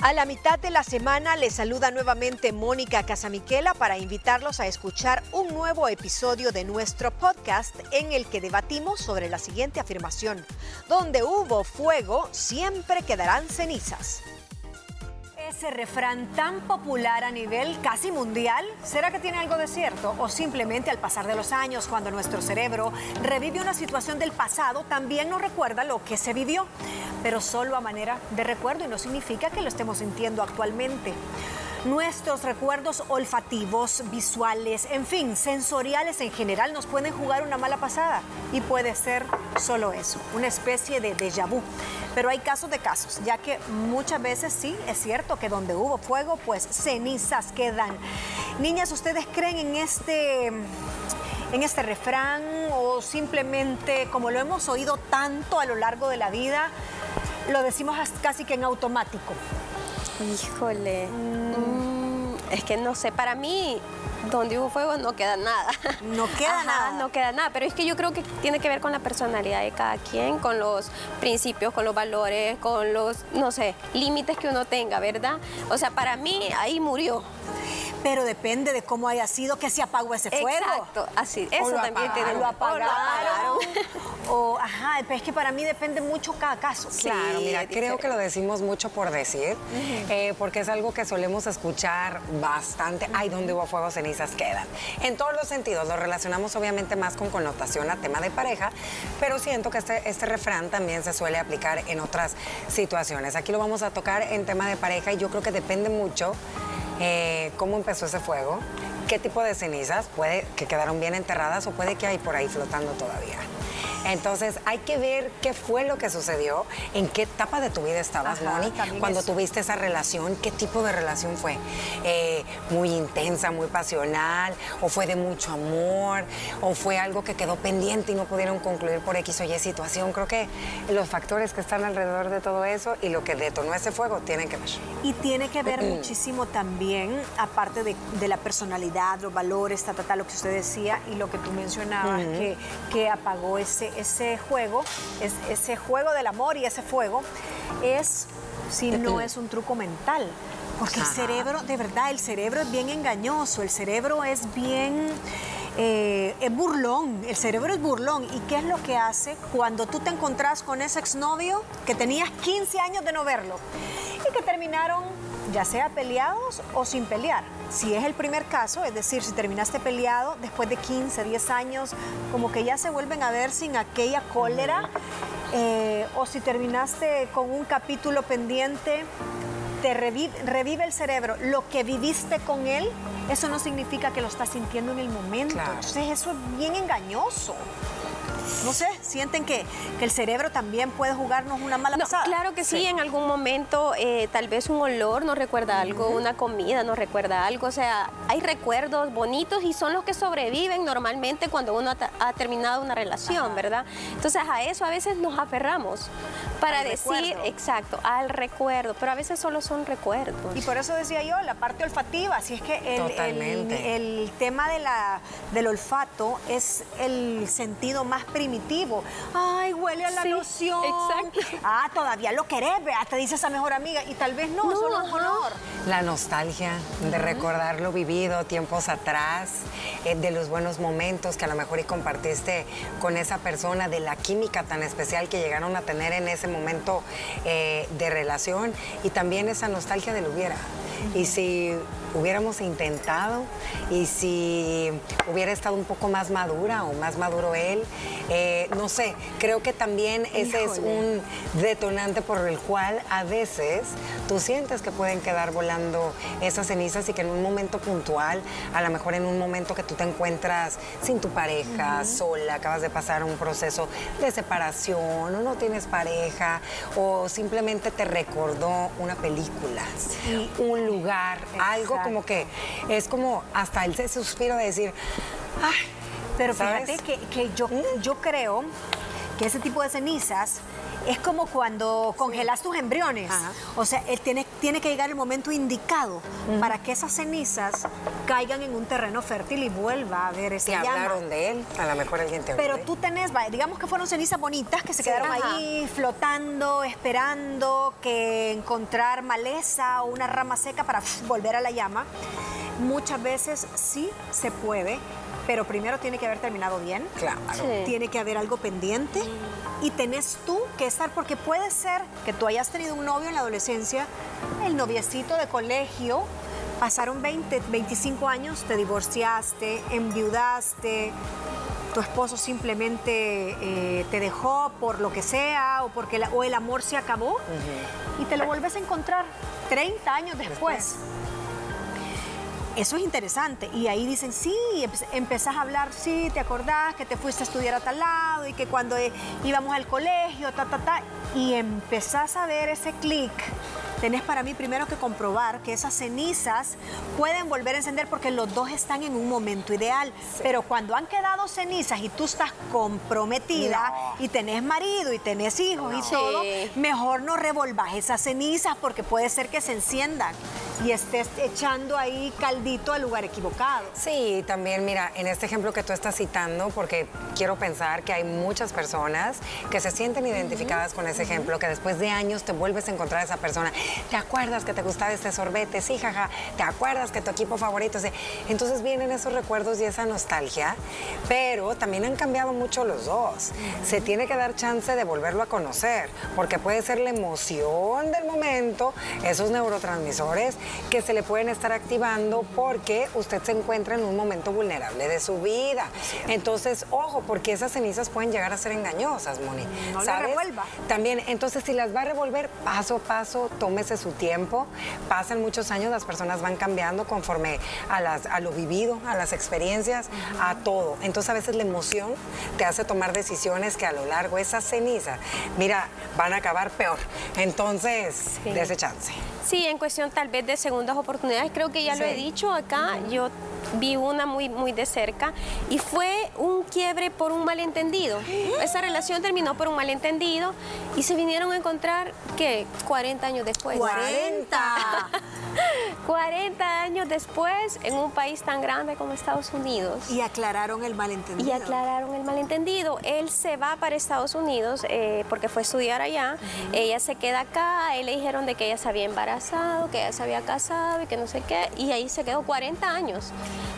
A la mitad de la semana les saluda nuevamente Mónica Casamiquela para invitarlos a escuchar un nuevo episodio de nuestro podcast en el que debatimos sobre la siguiente afirmación. Donde hubo fuego, siempre quedarán cenizas. Ese refrán tan popular a nivel casi mundial, ¿será que tiene algo de cierto? ¿O simplemente al pasar de los años, cuando nuestro cerebro revive una situación del pasado, también nos recuerda lo que se vivió? Pero solo a manera de recuerdo y no significa que lo estemos sintiendo actualmente. Nuestros recuerdos olfativos, visuales, en fin, sensoriales en general nos pueden jugar una mala pasada y puede ser solo eso, una especie de déjà vu. Pero hay casos de casos, ya que muchas veces sí es cierto que donde hubo fuego, pues cenizas quedan. Niñas, ¿ustedes creen en este en este refrán o simplemente como lo hemos oído tanto a lo largo de la vida, lo decimos casi que en automático? Híjole. Mm, es que no sé, para mí donde hubo fuego no queda nada. No queda nada. No queda nada, pero es que yo creo que tiene que ver con la personalidad de cada quien, con los principios, con los valores, con los, no sé, límites que uno tenga, ¿verdad? O sea, para mí ahí murió pero depende de cómo haya sido que se apagó ese fuego. Exacto, así, eso también tiene lo apagaron. O, ajá, pero es que para mí depende mucho cada caso. claro, mira, creo que lo decimos mucho por decir, eh, porque es algo que solemos escuchar bastante. Ay, donde hubo fuego, cenizas quedan. En todos los sentidos, lo relacionamos obviamente más con connotación a tema de pareja, pero siento que este, este refrán también se suele aplicar en otras situaciones. Aquí lo vamos a tocar en tema de pareja y yo creo que depende mucho eh, cómo empezó ese fuego, qué tipo de cenizas, puede que quedaron bien enterradas o puede que hay por ahí flotando todavía. Entonces hay que ver qué fue lo que sucedió, en qué etapa de tu vida estabas, Moni, cuando tuviste esa relación, qué tipo de relación fue. Eh, muy intensa, muy pasional, o fue de mucho amor, o fue algo que quedó pendiente y no pudieron concluir por X o Y situación. Creo que los factores que están alrededor de todo eso y lo que detonó ese fuego tienen que ver. Y tiene que ver muchísimo también, aparte de, la personalidad, los valores, ta, ta, lo que usted decía y lo que tú mencionabas, que, que apagó ese ese juego, es, ese juego del amor y ese fuego, es si no es un truco mental. Porque el cerebro, de verdad, el cerebro es bien engañoso, el cerebro es bien... Eh, es burlón, el cerebro es burlón. ¿Y qué es lo que hace cuando tú te encontrás con ese exnovio que tenías 15 años de no verlo y que terminaron ya sea peleados o sin pelear? Si es el primer caso, es decir, si terminaste peleado después de 15, 10 años, como que ya se vuelven a ver sin aquella cólera, eh, o si terminaste con un capítulo pendiente, te revive, el cerebro. Lo que viviste con él, eso no significa que lo estás sintiendo en el momento. Entonces eso es bien engañoso no sé, sienten que, el cerebro también puede jugarnos una mala pasada. Claro que sí, en algún momento eh, tal vez un olor nos recuerda algo, una comida nos recuerda algo, o sea, hay recuerdos bonitos y son los que sobreviven normalmente cuando uno ha, terminado una relación, ¿verdad? Entonces a eso a veces nos aferramos para decir, exacto, al recuerdo, pero a veces solo son recuerdos. Y por eso decía yo, la parte olfativa, si es que el, el, tema de la, del olfato es el sentido más primitivo. Ay, huele a la loción. Exacto. Ah, todavía lo querés, te dice esa mejor amiga. Y tal vez no, solo un olor. La nostalgia de recordar lo vivido tiempos atrás, eh, de los buenos momentos que a lo mejor y compartiste con esa persona, de la química tan especial que llegaron a tener en ese momento eh, de relación y también esa nostalgia del hubiera. Y si hubiéramos intentado y si hubiera estado un poco más madura o más maduro él, eh, no sé, creo que también ese es un detonante por el cual a veces tú sientes que pueden quedar volando esas cenizas y que en un momento puntual, a lo mejor en un momento que tú te encuentras sin tu pareja, sola, acabas de pasar un proceso de separación o no tienes pareja o simplemente te recordó una película, un lugar, algo como que es como hasta el suspiro de decir, Pero fíjate que, yo, mm. yo creo que ese tipo de cenizas Es como cuando congelas tus embriones. O sea, él tiene, tiene que llegar el momento indicado para que esas cenizas caigan en un terreno fértil y vuelva a ver ese llama. hablaron de él, a lo mejor alguien te habló Pero de él. tú tenés, digamos que fueron cenizas bonitas que se quedaron Ajá. ahí flotando, esperando que encontrar maleza o una rama seca para volver a la llama. Muchas veces sí se puede, pero primero tiene que haber terminado bien. Claro. Sí. Tiene que haber algo pendiente y tenés tú que estar, porque puede ser que tú hayas tenido un novio en la adolescencia, el noviecito de colegio, pasaron 20, 25 años, te divorciaste, enviudaste, tu esposo simplemente eh, te dejó por lo que sea o porque la- o el amor se acabó y te lo vuelves a encontrar 30 años después. Eso es interesante. Y ahí dicen, sí, empe- empezás a hablar, sí, te acordás que te fuiste a estudiar a tal lado y que cuando eh, íbamos al colegio, ta, ta, ta. Y empezás a ver ese clic. Tenés para mí primero que comprobar que esas cenizas pueden volver a encender porque los dos están en un momento ideal. Pero cuando han quedado cenizas y tú estás comprometida y tenés marido y tenés hijos y todo, mejor no revolvas esas cenizas porque puede ser que se enciendan y estés echando ahí caldito al lugar equivocado. Sí, también mira, en este ejemplo que tú estás citando, porque quiero pensar que hay muchas personas que se sienten identificadas con ese ejemplo, que después de años te vuelves a encontrar a esa persona. ¿Te acuerdas que te gustaba este sorbete? Sí, jaja. ¿Te acuerdas que tu equipo favorito? Entonces vienen esos recuerdos y esa nostalgia, pero también han cambiado mucho los dos. Se tiene que dar chance de volverlo a conocer, porque puede ser la emoción del momento, esos neurotransmisores que se le pueden estar activando porque usted se encuentra en un momento vulnerable de su vida. Entonces, ojo, porque esas cenizas pueden llegar a ser engañosas, Moni. No la revuelva. También, entonces, si las va a revolver paso a paso, tómese su tiempo. Pasan muchos años, las personas van cambiando conforme a, las, a lo vivido, a las experiencias, a todo. Entonces, a veces la emoción te hace tomar decisiones que a lo largo esas cenizas, mira, van a acabar peor. Entonces, Sí. dese chance. Sí, en cuestión tal vez de segundas oportunidades, creo que ya lo he dicho acá, yo vi una muy, muy de cerca y fue un quiebre por un malentendido. Esa relación terminó por un malentendido y se vinieron a encontrar, ¿qué? 40 años después. 40. 40 años después en un país tan grande como Estados Unidos. Y aclararon el malentendido. Y aclararon el malentendido. Él se va para Estados Unidos eh, porque fue a estudiar allá. Ella se queda acá. A él le dijeron de que ella se había embarazado, que ella se había casado y que no sé qué. Y ahí se quedó 40 años.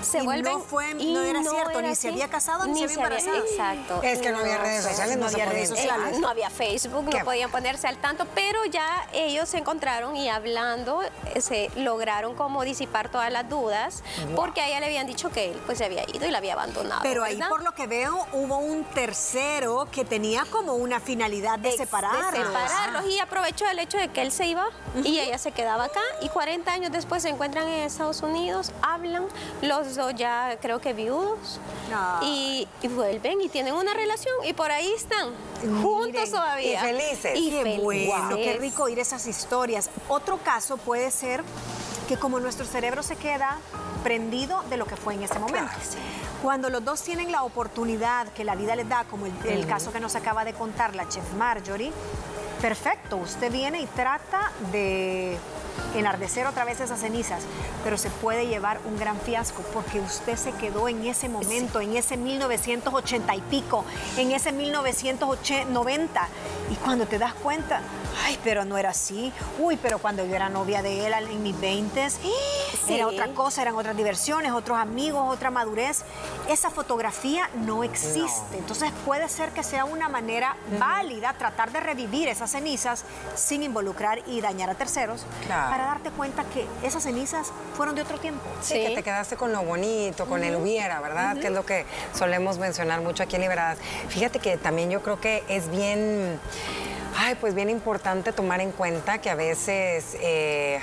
Se Y no vuelven. fue- y no era cierto, ni se había casado, ni se había embarazado. Exacto. Es que no había redes sociales, no, no había redes sociales. eh, no había Facebook, Qué no podían ponerse al tanto, pero ya ellos se encontraron y hablando eh, se lograron como disipar todas las dudas, porque a ella le habían dicho que él pues se había ido y la había abandonado. Pero ahí, por lo que veo, hubo un tercero que tenía como una finalidad de separarlos. de separarlos y aprovechó el hecho de que él se iba y ella se quedaba acá y 40 años después se encuentran en Estados Unidos, hablan, los dos ya creo que viudos Ay. y, y vuelven y tienen una relación y por ahí están juntos Miren, todavía. y felices. Y Qué bueno, qué felices. rico oír esas historias. Otro caso puede ser que como nuestro cerebro se queda prendido de lo que fue en ese momento. Claro, sí. Cuando los dos tienen la oportunidad que la vida les da, como el, el caso que nos acaba de contar la chef Marjorie, perfecto, usted viene y trata de enardecer otra vez esas cenizas, pero se puede llevar un gran fiasco porque usted se quedó en ese momento, en ese 1980 y pico, en ese 1990 y cuando te das cuenta, ay, pero no era así, uy, pero cuando yo era novia de él en mis 20 era otra cosa, eran otras diversiones, otros amigos, otra madurez. Esa fotografía no existe, entonces puede ser que sea una manera válida tratar de revivir esas cenizas sin involucrar y dañar a terceros Claro. para darte cuenta que esas cenizas fueron de otro tiempo. Sí, Sí. que te quedaste con lo bonito, con el hubiera, ¿verdad? Que es lo que solemos mencionar mucho aquí en Liberadas. Fíjate que también yo creo que es bien, ay, pues bien importante tomar en cuenta que a veces... eh,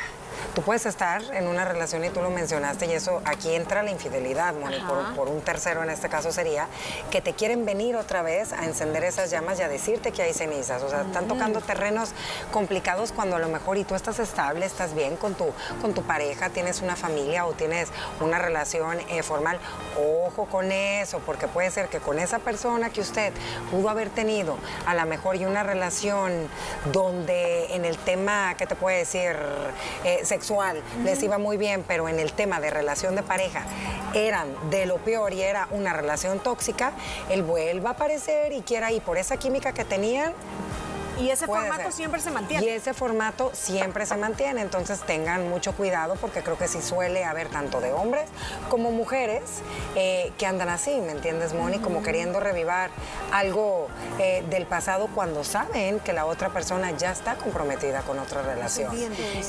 Tú puedes estar en una relación y tú lo mencionaste y eso aquí entra la infidelidad, Moni, por, por, un tercero en este caso sería que te quieren venir otra vez a encender esas llamas y a decirte que hay cenizas. O sea, están tocando terrenos complicados cuando a lo mejor y tú estás estable, estás bien con tu, con tu pareja, tienes una familia o tienes una relación eh, formal. Ojo con eso, porque puede ser que con esa persona que usted pudo haber tenido a lo mejor y una relación donde en el tema, ¿qué te puede decir? Eh, sexual les iba muy bien, pero en el tema de relación de pareja eran de lo peor y era una relación tóxica, él vuelva a aparecer y quiera ir por esa química que tenían y ese formato siempre se mantiene. Y ese formato siempre se mantiene, entonces tengan mucho cuidado porque creo que sí suele haber tanto de hombres como mujeres eh, que andan así, ¿me entiendes, Moni? Como queriendo revivar algo eh, del pasado cuando saben que la otra persona ya está comprometida con otra relación.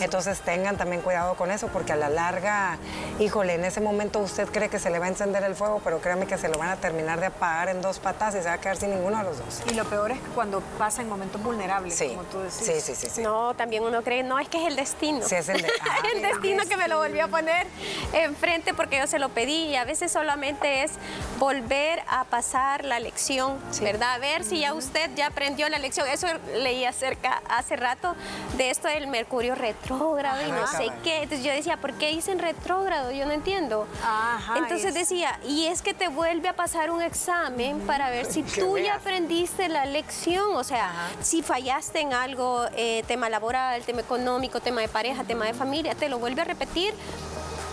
Entonces tengan también cuidado con eso porque a la larga, híjole, en ese momento usted cree que se le va a encender el fuego, pero créame que se lo van a terminar de apagar en dos patas y se va a quedar sin ninguno de los dos. Y lo peor es que cuando pasa en momentos vulnerables sí. como tú decís. Sí, sí, sí, No, también uno cree, no, es que es el destino. Sí, es el, ah, el destino que me lo volvió a poner enfrente porque yo se lo pedí y a veces solamente es volver a pasar la lección, ¿verdad? A ver si ya usted ya aprendió la lección. Eso leí acerca hace rato de esto del mercurio retrógrado y no sé qué. Entonces yo decía, ¿por qué dicen retrógrado? Yo no entiendo. Ajá, Entonces decía, y es que te vuelve a pasar un examen para ver si tú ya aprendiste la lección. O sea, si fallaste en algo, eh, tema laboral, tema económico, tema de pareja, tema de familia, te lo vuelve a repetir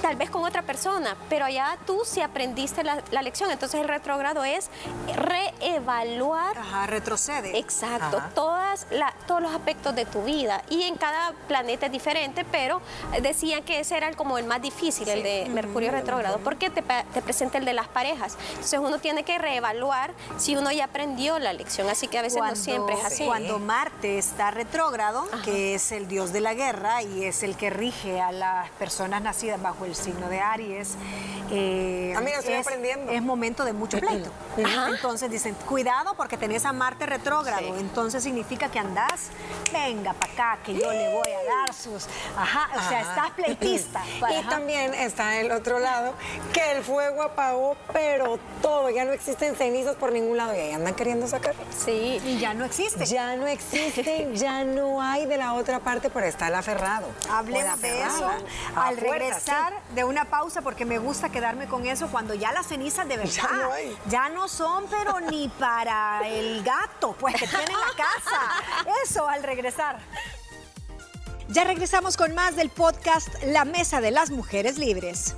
tal vez con otra persona, pero ya tú sí aprendiste la, lección. Entonces el retrogrado es reevaluar. Ajá, retrocede. Exacto, todas todos los aspectos de tu vida. Y en cada planeta es diferente, pero decían que ese era como el más difícil, el de Mercurio retrógrado, porque te, te, presenta el de las parejas. Entonces uno tiene que reevaluar si uno ya aprendió la lección, así que a veces no siempre es así. Cuando Marte está retrógrado, que es el dios de la guerra y es el que rige a las personas nacidas bajo el signo de Aries. Eh, ah, mira, estoy es, aprendiendo. Es momento de mucho pleito. Entonces dicen, cuidado porque tenés a Marte retrógrado. Entonces significa que andás, venga para acá, que yo le voy a dar sus. Ajá, o sea, estás pleitista. y también está el otro lado, que el fuego apagó, pero todo, ya no existen cenizas por ningún lado y ahí andan queriendo sacar. Sí. Y ya no existe. Ya no existe, ya no hay de la otra parte, pero está el aferrado. Hablemos de eso al regresar de una pausa porque me gusta quedarme con eso cuando ya las cenizas de verdad ya no, son, pero ni para el gato, pues que tiene en la casa. Eso al regresar. Ya regresamos con más del podcast La Mesa de las Mujeres Libres.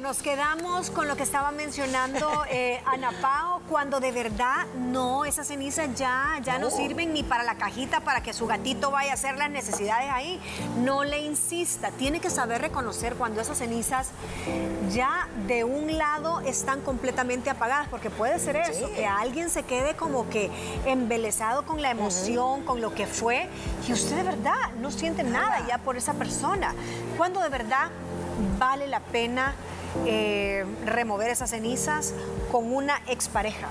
Nos quedamos con lo que estaba mencionando eh, Ana Pao, cuando de verdad no, esas cenizas ya, ya no. sirven ni para la cajita para que su gatito vaya a hacer las necesidades ahí. No le insista, tiene que saber reconocer cuando esas cenizas ya de un lado están completamente apagadas, porque puede ser eso, que alguien se quede como que embelesado con la emoción, con lo que fue, y usted de verdad no siente nada ya por esa persona. Cuando de verdad vale la pena eh, remover esas cenizas con una expareja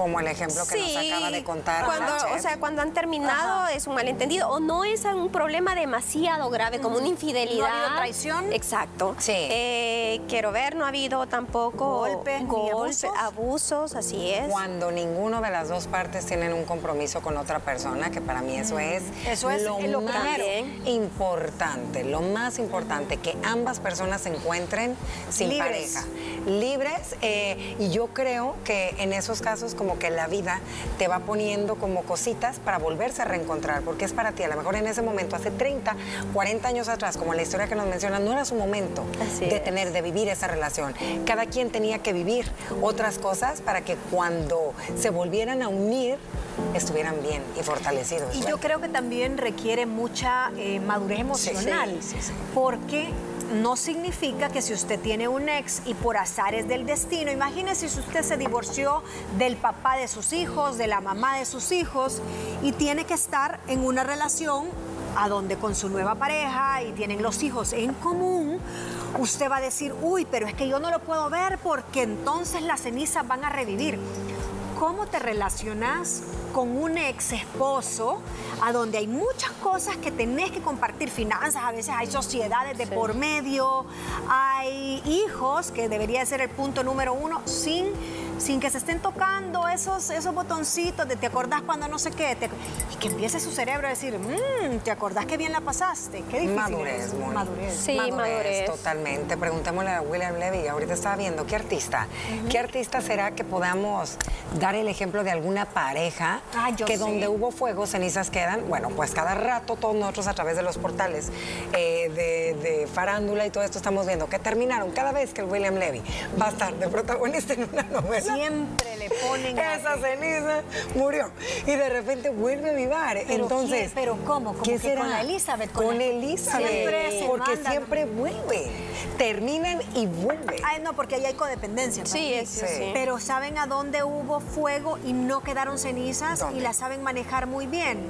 como el ejemplo que nos acaba de contar. Cuando, o sea, cuando han terminado es un malentendido o no es un problema demasiado grave como una infidelidad. ¿No ha habido traición? Exacto. Sí. Eh, quiero ver, no ha habido tampoco golpes, abusos? abusos, así es. Cuando ninguno de las dos partes tienen un compromiso con otra persona, que para mí eso mm. es, eso es lo, más importante, lo más importante, que ambas personas se encuentren sin pareja, libres. Eh, y yo creo que en esos casos como que la vida te va poniendo como cositas para volverse a reencontrar, porque es para ti. A lo mejor en ese momento, hace 30, 40 años atrás, como la historia que nos menciona, no era su momento de tener, de vivir esa relación. Cada quien tenía que vivir otras cosas para que cuando se volvieran a unir, estuvieran bien y fortalecidos. Y yo creo que también requiere mucha eh, madurez emocional, porque no significa que si usted tiene un ex y por azares del destino, imagínese si usted se divorció del papá de sus hijos, de la mamá de sus hijos y tiene que estar en una relación a donde con su nueva pareja y tienen los hijos en común, usted va a decir, uy, pero es que yo no lo puedo ver porque entonces las cenizas van a revivir cómo te relacionas con un ex esposo, a donde hay muchas cosas que tenés que compartir, finanzas, a veces hay sociedades de por medio, hay hijos, que debería ser el punto número uno, sin sin que se estén tocando esos, esos botoncitos de te acordás cuando no sé qué, y que empiece su cerebro a decir, mmm, te acordás que bien la pasaste, qué difícil madurez, es. Madurez. Sí, madurez, Totalmente. Preguntémosle a William Levy, ahorita estaba viendo, ¿qué artista? ¿Qué artista será que podamos dar el ejemplo de alguna pareja ah, que donde hubo fuego, cenizas quedan? Bueno, pues cada rato todos nosotros a través de los portales eh, de, de farándula y todo esto estamos viendo que terminaron cada vez que el William Levy va a estar de protagonista en una novela siempre le ponen esa ceniza murió y de repente vuelve a vivar. Entonces, pero cómo, ¿Cómo ¿qué que con Elizabeth, con, Elizabeth, siempre porque siempre vuelve, terminan y vuelven. Ay, no, porque ahí hay codependencia. Sí, sí, sí. Pero saben a dónde hubo fuego y no quedaron cenizas y la saben manejar muy bien.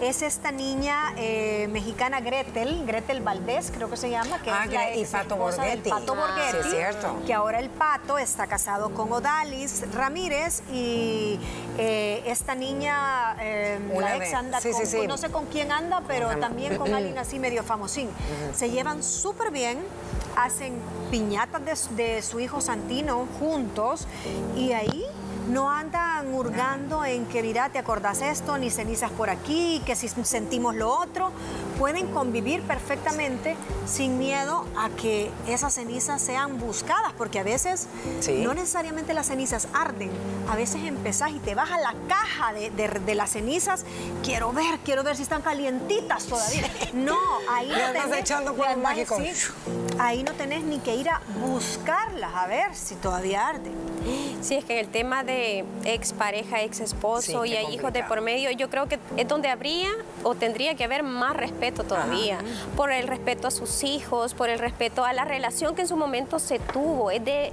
Es esta niña eh, mexicana Gretel, Gretel Valdés, creo que se llama, que ah, es la y Pato Borghetti. Pato Borghetti, sí, cierto. que ahora el Pato está casado con Odalis Ramírez y eh, esta niña, eh, la ex anda con, no sé con quién anda, pero también con alguien así medio famosín. Se llevan súper bien, hacen piñatas de, de su hijo Santino juntos y ahí no andan hurgando en que, mira, te acordás esto, ni cenizas por aquí, que si sentimos lo otro. Pueden convivir perfectamente sin miedo a que esas cenizas sean buscadas, porque a veces no necesariamente las cenizas arden. A veces empezás y te vas a la caja de, las cenizas. Quiero ver, quiero ver si están calientitas todavía. No, ahí no tenés, echando mágico. ahí no tenés ni que ir a buscarlas a ver si todavía arden. Sí, es que el tema de ex pareja, ex esposo y hay hijos de por medio, yo creo que es donde habría o tendría que haber más respeto todavía, por el respeto a sus hijos, por el respeto a la relación que en su momento se tuvo, es de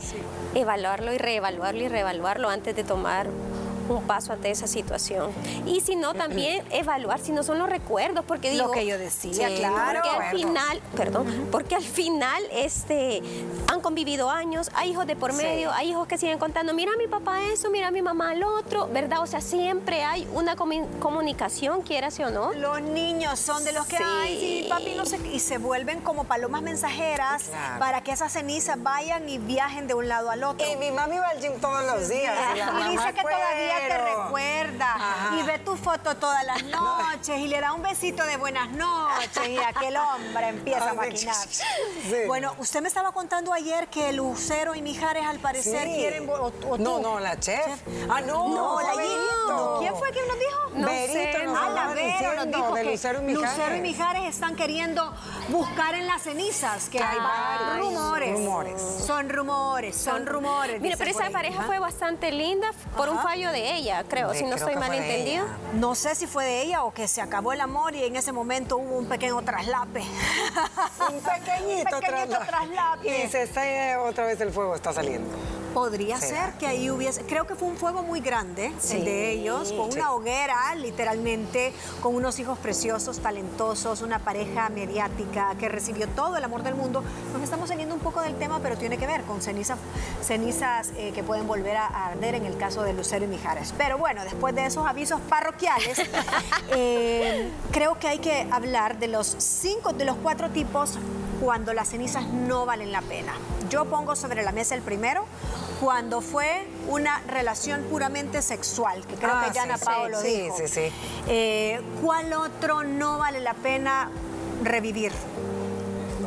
evaluarlo y reevaluarlo y reevaluarlo antes de tomar un paso ante esa situación. Y si no, también evaluar si no son los recuerdos, porque digo... Lo que yo decía, claro. Porque al final, perdón, porque al final este, han convivido años, hay hijos de por medio, hay hijos que siguen contando, mira a mi papá eso, mira a mi mamá lo otro, ¿verdad? O sea, siempre hay una comunicación, quieras o no. Los niños son de los que, ay, sí, papi, no sé, y se vuelven como palomas mensajeras para que esas cenizas vayan y viajen de un lado al otro. Y mi mami va al gym todos los días. Y, dice que todavía te recuerda y ve tu foto todas las noches y le da un besito de buenas noches y aquel hombre empieza a maquinar. Bueno, usted me estaba contando ayer que Lucero y Mijares al parecer quieren... no, no, la chef. Ah, no, no, la ¿Quién fue quien nos dijo? No Berito sé. Ah, nos dijo que Lucero y, Mijares. Lucero y Mijares están queriendo buscar en las cenizas, que hay varios rumores. rumores. Son rumores, son rumores. Mira, pero esa pareja fue bastante linda por un fallo de ella, creo, si no estoy mal entendido. No sé si fue de ella o que se acabó el amor y en ese momento hubo un pequeño traslape. un pequeñito, traslape. Y se está otra vez el fuego está saliendo. Podría ser que ahí hubiese, creo que fue un fuego muy grande, el de ellos, con una hoguera, literalmente, con unos hijos preciosos, talentosos, una pareja mediática que recibió todo el amor del mundo. Nos estamos saliendo un poco del tema, pero tiene que ver con cenizas, cenizas eh, que pueden volver a arder en el caso de Lucero y Mijares. Pero bueno, después de esos avisos parroquiales, eh, creo que hay que hablar de los cinco, de los cuatro tipos cuando las cenizas no valen la pena. Yo pongo sobre la mesa el primero, cuando fue una relación puramente sexual, que creo que ya Ana Paolo sí, dijo. Sí, sí, eh, ¿Cuál otro no vale la pena revivir?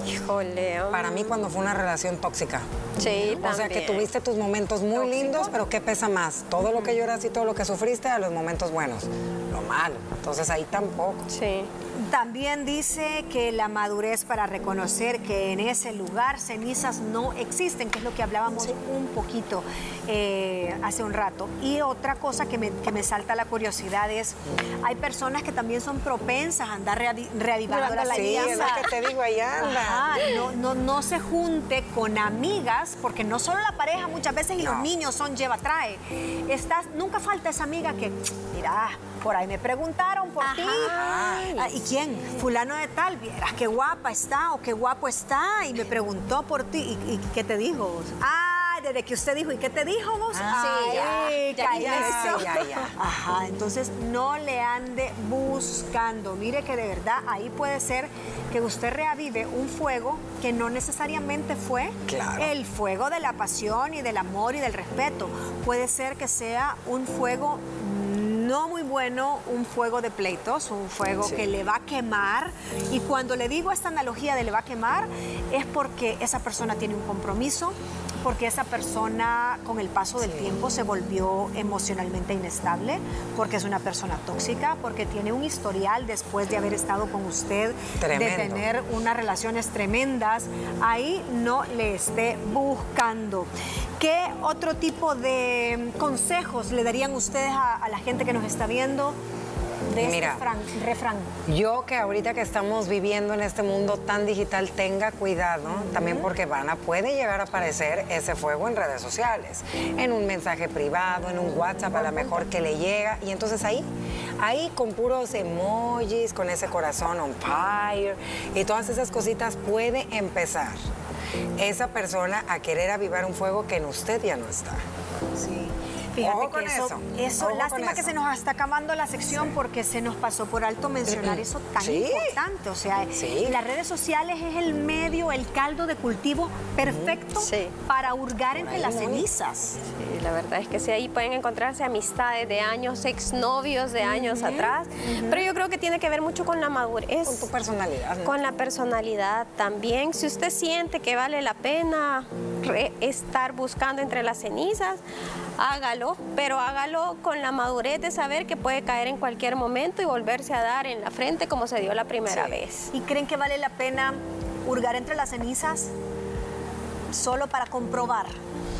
Híjole. Para mí cuando fue una relación tóxica. Sí, O sea, que tuviste tus momentos muy lindos, pero ¿qué pesa más? Todo lo que lloras y todo lo que sufriste a los momentos buenos. Lo malo. Entonces ahí tampoco. Sí. También dice que la madurez para reconocer que en ese lugar cenizas no existen, que es lo que hablábamos un poquito eh, hace un rato. Y otra cosa que me, que me, salta la curiosidad es, hay personas que también son propensas a andar reavivando la Sí, es lo que te digo, ahí anda. no, no, no se junte con amigas, porque no solo la pareja muchas veces y los niños son lleva-trae. Estás, nunca falta esa amiga que, mira, por ahí me preguntaron por ti. Ah, ¿Y quién? Fulano de tal, vieras qué guapa está o qué guapo está. Y me preguntó por ti. ¿Y, qué te dijo? Ah, desde que usted dijo, ¿y qué te dijo vos? Ah, Ay, ya, ya, ya, ya, ya. Ajá, entonces no le ande buscando. Mire que de verdad ahí puede ser que usted reavive un fuego que no necesariamente fue Claro. el fuego de la pasión y del amor y del respeto. Puede ser que sea un fuego no muy bueno, un fuego de pleitos, un fuego Sí. que le va a quemar. Y cuando le digo esta analogía de le va a quemar, es porque esa persona tiene un compromiso, porque esa persona con el paso del tiempo se volvió emocionalmente inestable, porque es una persona tóxica, porque tiene un historial después de haber estado con usted, de tener unas relaciones tremendas. Ahí no le esté buscando. ¿Qué otro tipo de consejos le darían ustedes a, a la gente que nos está viendo de Mira. este fran- refrán? Yo que ahorita que estamos viviendo en este mundo tan digital, tenga cuidado, también porque van a, puede llegar a aparecer ese fuego en redes sociales, en un mensaje privado, en un WhatsApp a lo mejor que le llega, y entonces ahí, ahí con puros emojis, con ese corazón on fire, y todas esas cositas puede empezar esa persona a querer avivar un fuego que en usted ya no está. Sí. Fíjate Ojo que con eso, eso. lástima que eso. se nos está acabando la sección porque se nos pasó por alto mencionar eso tan Sí. importante. O sea, Sí. las redes sociales es el medio, el caldo de cultivo perfecto Sí. para hurgar entre las cenizas. Sí, la verdad es que sí, ahí pueden encontrarse amistades de años, exnovios de años atrás, pero yo creo que tiene que ver mucho con la madurez. Con tu personalidad. ¿no? Con la personalidad también. Si usted siente que vale la pena estar buscando entre las cenizas, hágalo, pero hágalo con la madurez de saber que puede caer en cualquier momento y volverse a dar en la frente como se dio la primera Sí. vez. ¿Y creen que vale la pena hurgar entre las cenizas solo para comprobar?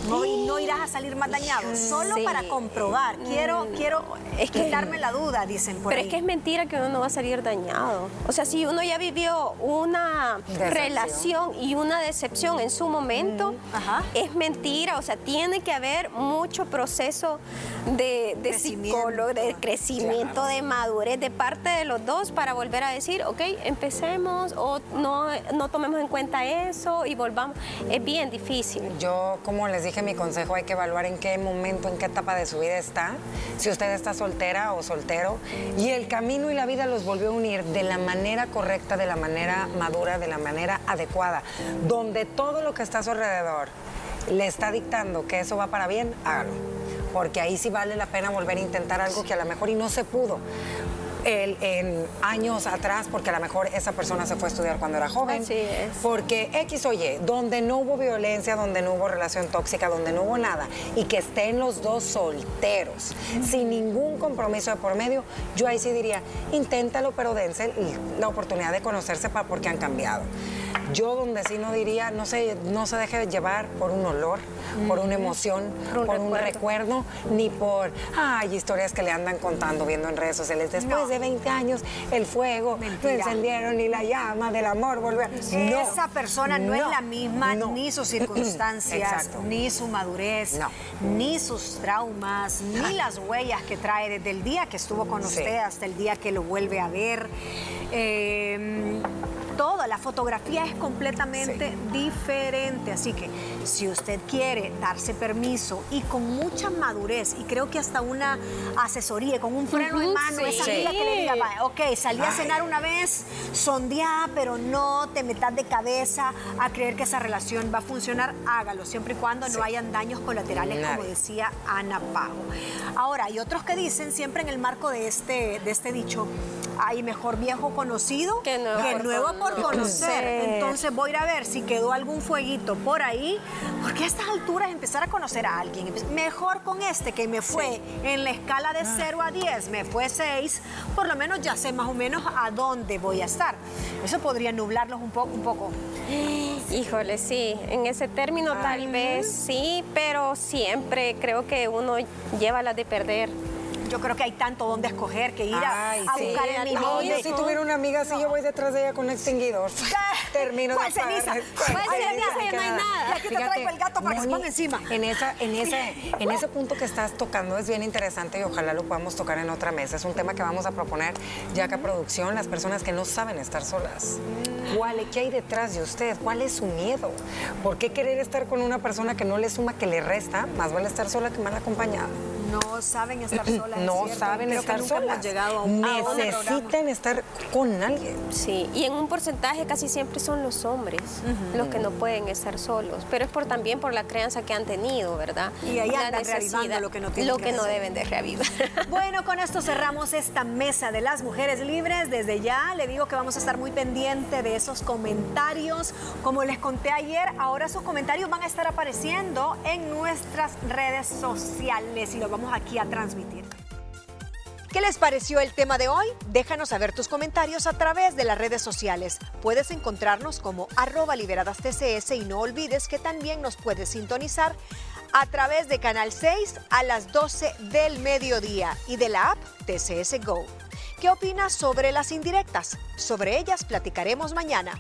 No, y no irás a salir más dañado, solo Sí. para comprobar. Quiero, quiero Es que- quitarme la duda, dicen por Pero ahí. es que es mentira que uno no va a salir dañado. O sea, si uno ya vivió una Decepción. relación y una decepción en su momento, ajá. es mentira. O sea, tiene que haber mucho proceso de, de psicólogo, de crecimiento, de madurez de parte de los dos para volver a decir, ok, empecemos o no, no tomemos en cuenta eso y volvamos. Es bien difícil. Yo, como les dije, mi consejo hay que evaluar en qué momento, en qué etapa de su vida está, si usted está soltera o soltero, y el camino y la vida los volvió a unir de la manera correcta, de la manera madura, de la manera adecuada, donde todo lo que está a su alrededor le está dictando que eso va para bien, hágalo. Porque ahí sí vale la pena volver a intentar algo que a lo mejor y no se pudo. El- en años atrás, porque a lo mejor esa persona se fue a estudiar cuando era joven. Así es. Porque X o Y, donde no hubo violencia, donde no hubo relación tóxica, donde no hubo nada, y que estén los dos solteros, sin ningún compromiso de por medio, yo ahí sí diría, inténtalo, pero dense la oportunidad de conocerse para porque han cambiado. Yo donde sí no diría, no se, no se deje llevar por un olor, por una emoción, Por un por un recuerdo. ni por, ay, historias que le andan contando viendo en redes sociales. Después No. de 20 años, el fuego, Mentira. lo encendieron y la llama del amor volvió. No, Esa persona no, es la misma, ni sus circunstancias, ni su madurez, ni sus traumas, ni las huellas que trae desde el día que estuvo con Sí. usted hasta el día que lo vuelve a ver. Eh, toda la fotografía es completamente diferente, así que si usted quiere darse permiso y con mucha madurez y creo que hasta una asesoría con un freno en mano, sí. esa amiga que le diga, "Va, ok, salí a cenar una vez, sondea, pero no te metas de cabeza a creer que esa relación va a funcionar, hágalo, siempre y cuando no hayan daños colaterales, como decía Ana Pago. Ahora, hay otros que dicen, siempre en el marco de este, de este dicho, hay mejor viejo conocido Que nuevo por nuevo por conocer. conocer. Entonces voy a ir a ver si quedó algún fueguito por ahí, porque a estas alturas empezar a conocer a alguien, mejor con este que me fue en la escala de 0 a 10, me fue 6, por lo menos ya sé más o menos a dónde voy a estar. Eso podría nublarlos un poco, un poco. Híjole, sí, en ese término tal vez sí, pero siempre creo que uno lleva las de perder. Yo creo que hay tanto donde escoger que ir a, Ay, a sí. buscar el mismo. No, yo si tuviera una amiga así, yo voy detrás de ella con un extinguidor. Termino ¿Cuál de ceniza? ¿Cuál ¿Cuál ceniza? ceniza? No hay nada. Aquí te traigo el gato para que se ponga encima. En, esa, en, ese, en ese punto que estás tocando es bien interesante y ojalá lo podamos tocar en otra mesa. Es un tema que vamos a proponer ya que a producción, las personas que no saben estar solas. ¿Cuál, ¿Qué hay detrás de usted? ¿Cuál es su miedo? ¿Por qué querer estar con una persona que no le suma, que le resta? Más vale estar sola que mal acompañada. No saben estar solas. es No cierto. saben Creo estar que nunca solas. hemos llegado a un, a un programa. Necesitan estar con alguien. Sí, y en un porcentaje casi siempre son los hombres los que no pueden estar solos, pero es por también por la crianza que han tenido, ¿verdad? Y ahí La andan reavivando lo que no tienen lo que que no deben de reavivar. Bueno, con esto cerramos esta mesa de las mujeres libres. Desde ya le digo que vamos a estar muy pendiente de esos comentarios. Como les conté ayer, ahora sus comentarios van a estar apareciendo en nuestras redes sociales y lo aquí a transmitir. ¿Qué les pareció el tema de hoy? Déjanos saber tus comentarios a través de las redes sociales. Puedes encontrarnos como arroba liberadas TCS y no olvides que también nos puedes sintonizar a través de Canal 6 a las 12 del mediodía y de la app TCS Go. ¿Qué opinas sobre las indirectas? Sobre ellas platicaremos mañana.